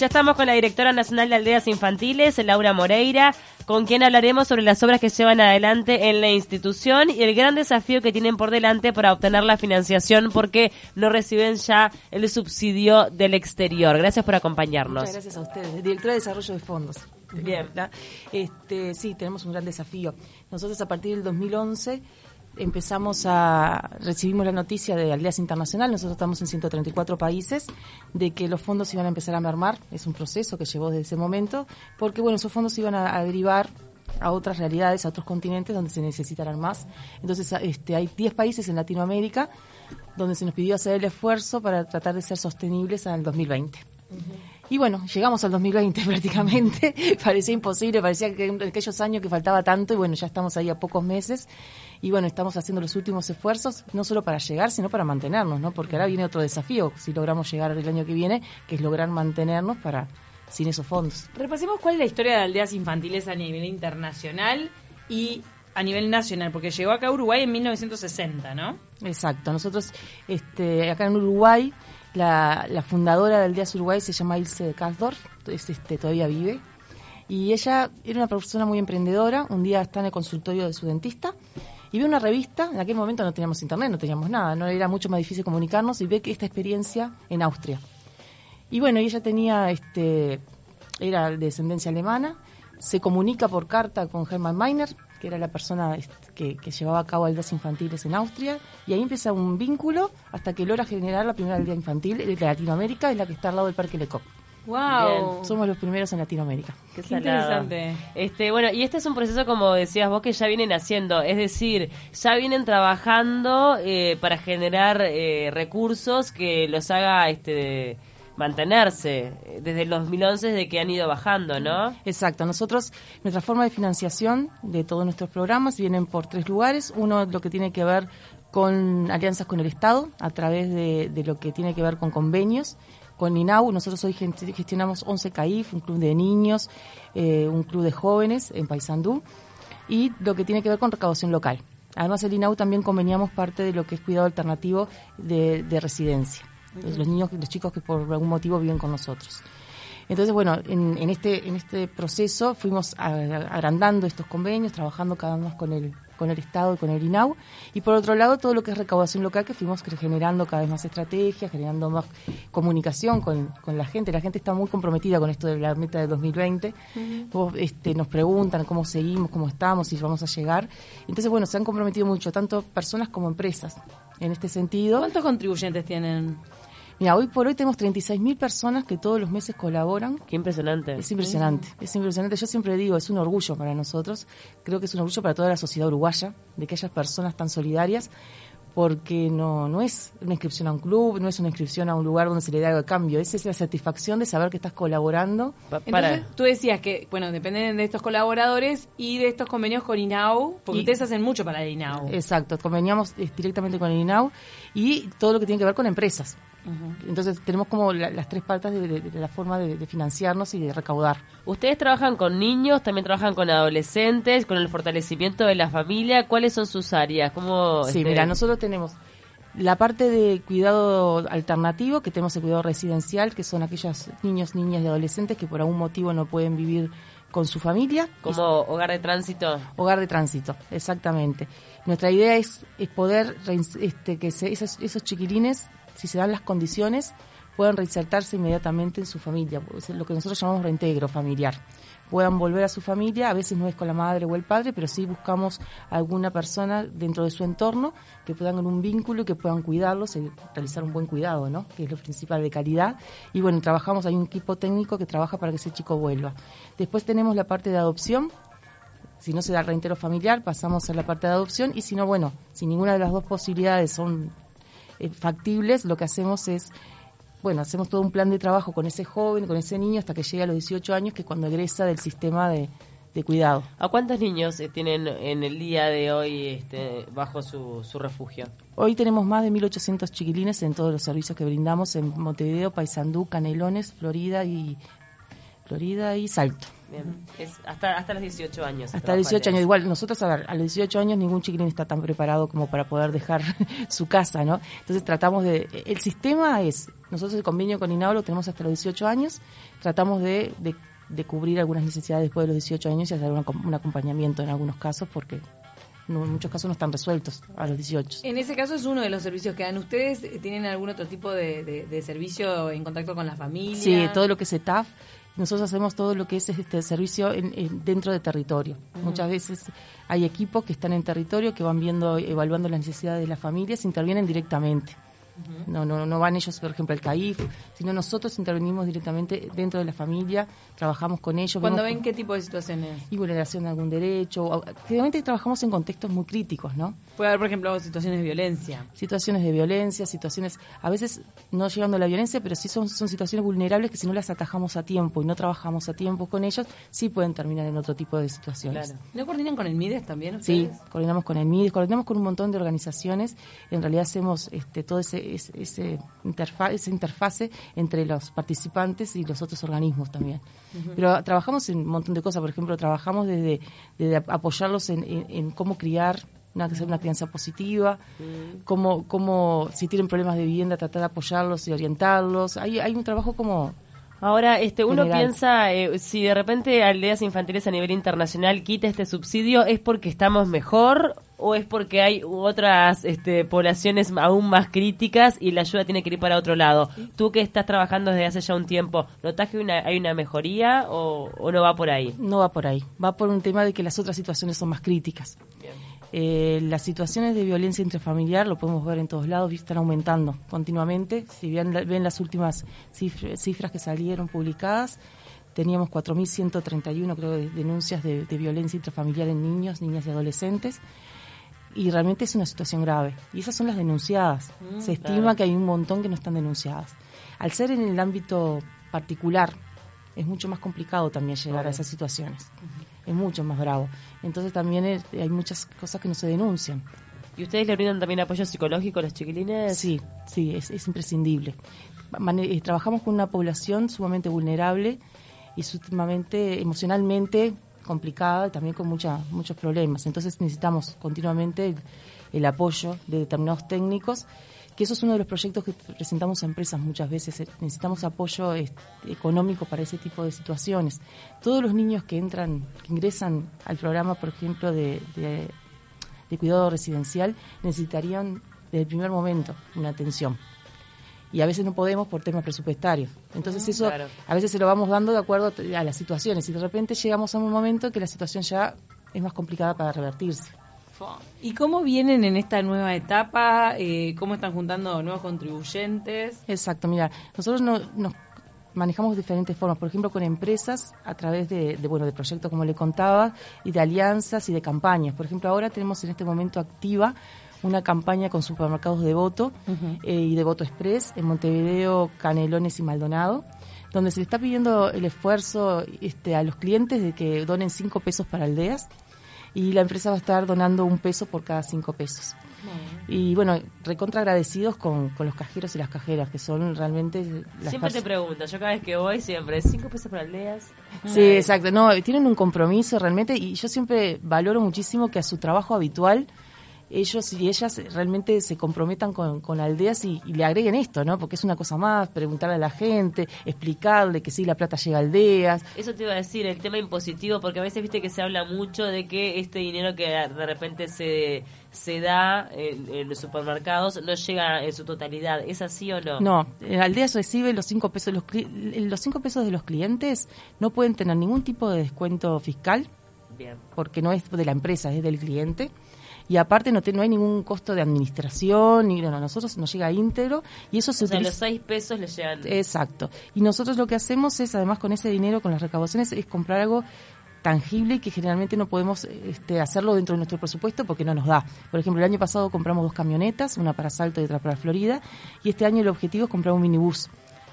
Ya estamos con la directora nacional de Aldeas Infantiles, Laura Moreira, con quien hablaremos sobre las obras que llevan adelante en la institución y el gran desafío que tienen por delante para obtener la financiación porque no reciben ya el subsidio del exterior. Gracias por acompañarnos. Muchas gracias a ustedes. Directora de Desarrollo de Fondos. Bien. Este, sí, tenemos un gran desafío. Nosotros a partir del 2011 empezamos a recibimos la noticia de Aldeas Internacional, nosotros estamos en 134 países, de que los fondos iban a empezar a mermar, es un proceso que llevó desde ese momento, porque bueno, esos fondos iban a, derivar a otras realidades, a otros continentes donde se necesitarán más. Entonces, este, hay 10 países en Latinoamérica donde se nos pidió hacer el esfuerzo para tratar de ser sostenibles al 2020. Y bueno, llegamos al 2020 prácticamente, parecía imposible, parecía que en aquellos años que faltaba tanto y bueno, ya estamos ahí a pocos meses y bueno, estamos haciendo los últimos esfuerzos, no solo para llegar, sino para mantenernos, ¿no? Porque ahora viene otro desafío, si logramos llegar el año que viene, que es lograr mantenernos para sin esos fondos. Repasemos cuál es la historia de aldeas infantiles a nivel internacional y a nivel nacional, porque llegó acá a Uruguay en 1960, ¿no? Exacto, nosotros este, acá en Uruguay la, fundadora del Díaz Uruguay se llama Ilse Kasdorf, este, todavía vive. Y ella era una persona muy emprendedora. Un día está en el consultorio de su dentista y ve una revista. En aquel momento no teníamos internet, no teníamos nada, no era mucho más difícil comunicarnos. Y ve que esta experiencia en Austria. Y bueno, ella tenía, este, era de descendencia alemana. Se comunica por carta con Hermann Meiner, que era la persona que, llevaba a cabo aldeas infantiles en Austria, y ahí empieza un vínculo hasta que logra generar la primera aldea infantil de Latinoamérica, es la que está al lado del Parque Lecoq. Wow. Somos los primeros en Latinoamérica. Qué, interesante. Este, bueno, y este es un proceso, como decías vos, que ya vienen haciendo. Es decir, ya vienen trabajando eh, para generar eh, recursos que los haga este mantenerse desde el 2011 de que han ido bajando, ¿no? Exacto. Nosotros, nuestra forma de financiación de todos nuestros programas vienen por tres lugares. Uno, lo que tiene que ver con alianzas con el Estado, a través de, lo que tiene que ver con convenios. Con INAU, nosotros hoy gestionamos 11 CAIF, un club de niños, eh, un club de jóvenes en Paysandú, y lo que tiene que ver con recaudación local. Además, el INAU también conveniamos parte de lo que es cuidado alternativo de residencia los niños, los chicos que por algún motivo viven con nosotros. Entonces, bueno, en, este, en este proceso fuimos agrandando estos convenios, trabajando cada vez más con el, con el Estado y con el INAU. Y por otro lado, todo lo que es recaudación local, que fuimos generando cada vez más estrategias, generando más comunicación con, la gente. La gente está muy comprometida con esto de la meta de 2020. este, nos preguntan cómo seguimos, cómo estamos, si vamos a llegar. Entonces, bueno, se han comprometido mucho, tanto personas como empresas, en este sentido. ¿Cuántos contribuyentes tienen? Mira, hoy por hoy tenemos 36.000 personas que todos los meses colaboran. Qué impresionante. Es impresionante, es impresionante. Yo siempre digo, es un orgullo para nosotros. Creo que es un orgullo para toda la sociedad uruguaya de que haya personas tan solidarias porque no, no es una inscripción a un club, no es una inscripción a un lugar donde se le da algo de cambio, esa es la satisfacción de saber que estás colaborando. Entonces, tú decías que, bueno, dependen de estos colaboradores y de estos convenios con INAU, porque ustedes hacen mucho para el INAU. Exacto, conveniamos directamente con el INAU y todo lo que tiene que ver con empresas. Entonces tenemos como las tres partes de, la forma de, financiarnos y de recaudar. Ustedes trabajan con niños, también trabajan con adolescentes, con el fortalecimiento de la familia. ¿Cuáles son sus áreas? ¿Cómo, sí, este, mira, nosotros tenemos la parte de cuidado alternativo, que tenemos el cuidado residencial, que son aquellos niños, niñas y adolescentes que por algún motivo no pueden vivir con su familia. Como hogar de tránsito. Hogar de tránsito, exactamente. Nuestra idea es, poder este, que esos, esos chiquilines si se dan las condiciones, puedan reinsertarse inmediatamente en su familia, lo que nosotros llamamos reintegro familiar. Puedan volver a su familia, a veces no es con la madre o el padre, pero sí buscamos alguna persona dentro de su entorno que puedan tener un vínculo y que puedan cuidarlos y realizar un buen cuidado, ¿no? que es lo principal de calidad. Y bueno, trabajamos, hay un equipo técnico que trabaja para que ese chico vuelva. Después tenemos la parte de adopción, si no se da el reintegro familiar, pasamos a la parte de adopción y si no, bueno, si ninguna de las dos posibilidades son eh, factibles, lo que hacemos es, bueno, hacemos todo un plan de trabajo con ese joven, con ese niño, hasta que llegue a los 18 años, que es cuando egresa del sistema de, cuidado. ¿A cuántos niños eh, tienen en el día de hoy este, bajo su, su refugio? Hoy tenemos más de 1.800 chiquilines en todos los servicios que brindamos en Montevideo, Paysandú, Canelones, Florida y Florida y Salto. Bien. hasta, hasta los 18 años. Hasta 18 años. Igual, nosotros, a ver, a los 18 años ningún chiquilín está tan preparado como para poder dejar su casa, ¿no? Entonces tratamos de... El sistema es Nosotros el convenio con INAO lo tenemos hasta los 18 años. Tratamos de, de, de cubrir algunas necesidades después de los 18 años y hacer una- un acompañamiento en algunos casos porque no- en muchos casos no están resueltos a los 18. En ese caso es uno de los servicios que dan ustedes. ¿Tienen algún otro tipo de, de- de servicio en contacto con la familia? Sí, todo lo que es ETAF. Nosotros hacemos todo lo que es este servicio en- en- dentro de territorio. Muchas veces hay equipos que están en territorio, que van viendo, evaluando las necesidades de las familias, intervienen directamente. No, no, no van ellos, por ejemplo, al CAIF, sino nosotros intervenimos directamente dentro de la familia, trabajamos con ellos. Cuando ven qué tipo de situaciones. y vulneración de algún derecho. Generalmente trabajamos en contextos muy críticos, ¿no? Puede haber, por ejemplo, situaciones de violencia. Situaciones de violencia, situaciones, a veces no llegando a la violencia, pero sí son, son situaciones vulnerables que si no las atajamos a tiempo y no trabajamos a tiempo con ellos, sí pueden terminar en otro tipo de situaciones. Claro. ¿No coordinan con el MIDES también Sí, ustedes? coordinamos con el MIDES, coordinamos con un montón de organizaciones. En realidad hacemos este, todo ese, ese, ese interfa- esa interfase entre los participantes y los otros organismos también. Pero trabajamos en un montón de cosas. Por ejemplo, trabajamos desde, desde apoyarlos en, en- en cómo criar una, una crianza positiva, cómo, cómo, si tienen problemas de vivienda, tratar de apoyarlos y orientarlos. Hay, hay un trabajo como Ahora, este, uno General. piensa, eh, si de repente aldeas infantiles a nivel internacional quita este subsidio, ¿es porque estamos mejor o es porque hay otras este, poblaciones aún más críticas y la ayuda tiene que ir para otro lado? Tú que estás trabajando desde hace ya un tiempo, ¿notás que hay una, hay una mejoría o, o no va por ahí? No va por ahí, va por un tema de que las otras situaciones son más críticas. Eh, las situaciones de violencia intrafamiliar, lo podemos ver en todos lados, están aumentando continuamente. Si bien ven las últimas cifr- cifras que salieron publicadas, teníamos 4.131 creo de- denuncias de, de violencia intrafamiliar en niños, niñas y adolescentes. Y realmente es una situación grave. Y esas son las denunciadas. Se estima claro. que hay un montón que no están denunciadas. Al ser en el ámbito particular, es mucho más complicado también llegar a esas situaciones. Es mucho más bravo. Entonces también es- hay muchas cosas que no se denuncian. ¿Y ustedes le brindan también apoyo psicológico a los chiquilines? Sí, sí, es, es imprescindible. Mane- eh, trabajamos con una población sumamente vulnerable y sumamente emocionalmente complicada y también con mucha, muchos problemas. Entonces necesitamos continuamente el, apoyo de determinados técnicos, que eso es uno de los proyectos que presentamos a empresas muchas veces. Eh, Necesitamos apoyo eh, económico para ese tipo de situaciones. Todos los niños que entran, que ingresan al programa, por ejemplo, de de cuidado residencial necesitarían desde el primer momento una atención. Y a veces no podemos por temas presupuestarios. Entonces eso claro. a veces se lo vamos dando de acuerdo a las situaciones y de repente llegamos a un momento que la situación ya es más complicada para revertirse. ¿Y cómo vienen en esta nueva etapa? Eh, ¿Cómo están juntando nuevos contribuyentes? Exacto, mira, nosotros no, nos manejamos diferentes formas, por ejemplo, con empresas a través de, de, bueno, de proyectos como le contaba y de alianzas y de campañas. Por ejemplo, ahora tenemos en este momento activa una campaña con supermercados de voto eh, y de voto express en Montevideo, Canelones y Maldonado donde se le está pidiendo el esfuerzo este, a los clientes de que donen cinco pesos para aldeas y la empresa va a estar donando un peso por cada cinco pesos. Y bueno, recontra agradecidos con, con los cajeros y las cajeras, que son realmente... Las Siempre te pregunto, yo cada vez que voy siempre, ¿cinco pesos para aldeas? Sí, exacto. No, tienen un compromiso realmente y yo siempre valoro muchísimo que a su trabajo habitual ellos y ellas realmente se comprometan con, con aldeas y, y le agreguen esto, ¿no? Porque es una cosa más, preguntarle a la gente, explicarle que sí, la plata llega a aldeas. Eso te iba a decir, el tema impositivo, porque a veces viste que se habla mucho de que este dinero que de repente se, se da en, en los supermercados no llega en su totalidad. ¿Es así o no? No, en aldeas recibe los cinco pesos. Los, cli- los cinco pesos de los clientes no pueden tener ningún tipo de descuento fiscal Bien. porque no es de la empresa, es del cliente. Y aparte no, te- no hay ningún costo de administración, ni no, a nosotros nos llega íntegro y eso se O sea, utiliza. los seis pesos le llegan... Exacto. Y nosotros lo que hacemos es, además con ese dinero, con las recaudaciones, es comprar algo tangible y que generalmente no podemos este, hacerlo dentro de nuestro presupuesto porque no nos da. Por ejemplo, el año pasado compramos dos camionetas, una para Salto y otra para Florida, y este año el objetivo es comprar un minibús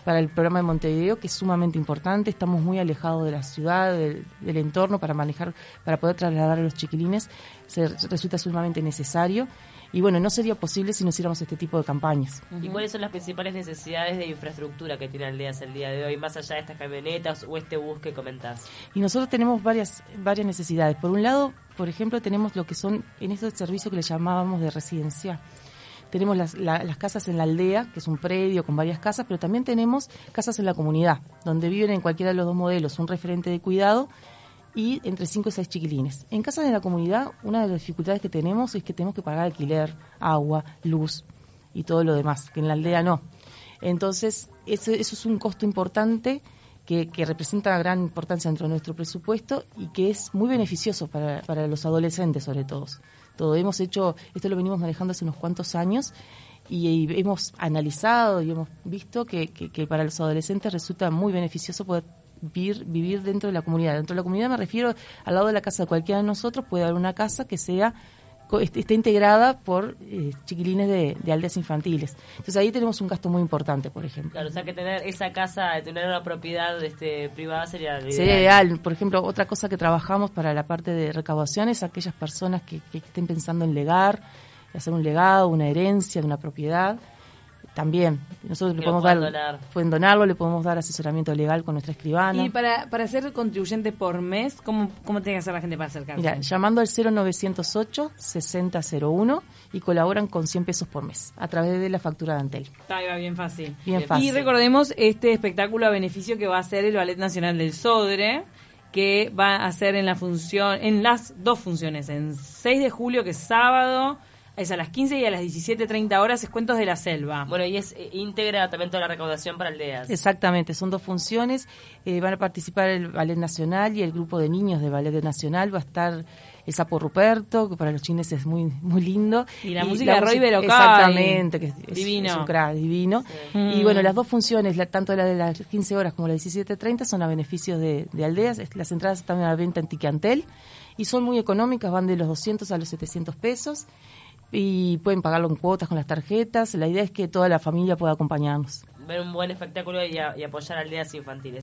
para el programa de Montevideo, que es sumamente importante. Estamos muy alejados de la ciudad, del, del entorno, para manejar, para poder trasladar a los chiquilines, se, resulta sumamente necesario. Y bueno, no sería posible si no hiciéramos este tipo de campañas. ¿Y cuáles son las principales necesidades de infraestructura que tiene Aldeas el día de hoy, más allá de estas camionetas o este bus que comentás? Y nosotros tenemos varias, varias necesidades. Por un lado, por ejemplo, tenemos lo que son en estos servicios que le llamábamos de residencia. Tenemos las, casas en la aldea, que es un predio con varias casas, pero también tenemos casas en la comunidad, donde viven en cualquiera de los dos modelos un referente de cuidado y entre 5 y 6 chiquilines. En casas de la comunidad, una de las dificultades que tenemos es que tenemos que pagar alquiler, agua, luz y todo lo demás, que en la aldea no. Entonces, eso, eso es un costo importante que, que, representa gran importancia dentro de nuestro presupuesto y que es muy beneficioso para, para los adolescentes, sobre todo. Todo hemos hecho, esto lo venimos manejando hace unos cuantos años y, hemos analizado y hemos visto que, que, para los adolescentes resulta muy beneficioso poder vivir dentro de la comunidad. Dentro de la comunidad me refiero al lado de la casa de cualquiera de nosotros, puede haber una casa que sea esté integrada por eh, chiquilines de, de, aldeas infantiles. Entonces ahí tenemos un gasto muy importante, por ejemplo. Claro, o sea que tener esa casa, tener una propiedad este, privada sería ideal. Sería ideal. Por ejemplo, otra cosa que trabajamos para la parte de recaudación es aquellas personas que, que estén pensando en legar, hacer un legado, una herencia de una propiedad también. Nosotros le podemos dar, donar. pueden donarlo, le podemos dar asesoramiento legal con nuestra escribana. Y para, para ser contribuyente por mes, ¿cómo, ¿cómo tiene que hacer la gente para acercarse? Mira, llamando al 0908-6001 y colaboran con 100 pesos por mes a través de la factura de Antel. Está va bien fácil. Bien fácil. Y recordemos este espectáculo a beneficio que va a hacer el Ballet Nacional del Sodre que va a hacer en la función, en las dos funciones, en 6 de julio, que es sábado, es a las 15 y a las 17.30 horas es Cuentos de la Selva. Bueno, y es eh, íntegra también toda la recaudación para aldeas. Exactamente, son dos funciones. Eh, van a participar el Ballet Nacional y el grupo de niños del Ballet Nacional. Va a estar el Sapo Ruperto, que para los chineses es muy muy lindo. Y la música de Roy Berocay. Exactamente, que es, divino. es un crack divino. Sí. Y bueno, las dos funciones, la, tanto la de las 15 horas como la de 17.30, son a beneficios de, de aldeas. Las entradas están a la venta en Ticantel y son muy económicas, van de los 200 a los 700 pesos y pueden pagarlo en cuotas con las tarjetas. La idea es que toda la familia pueda acompañarnos. Ver un buen espectáculo y, a, apoyar aldeas infantiles.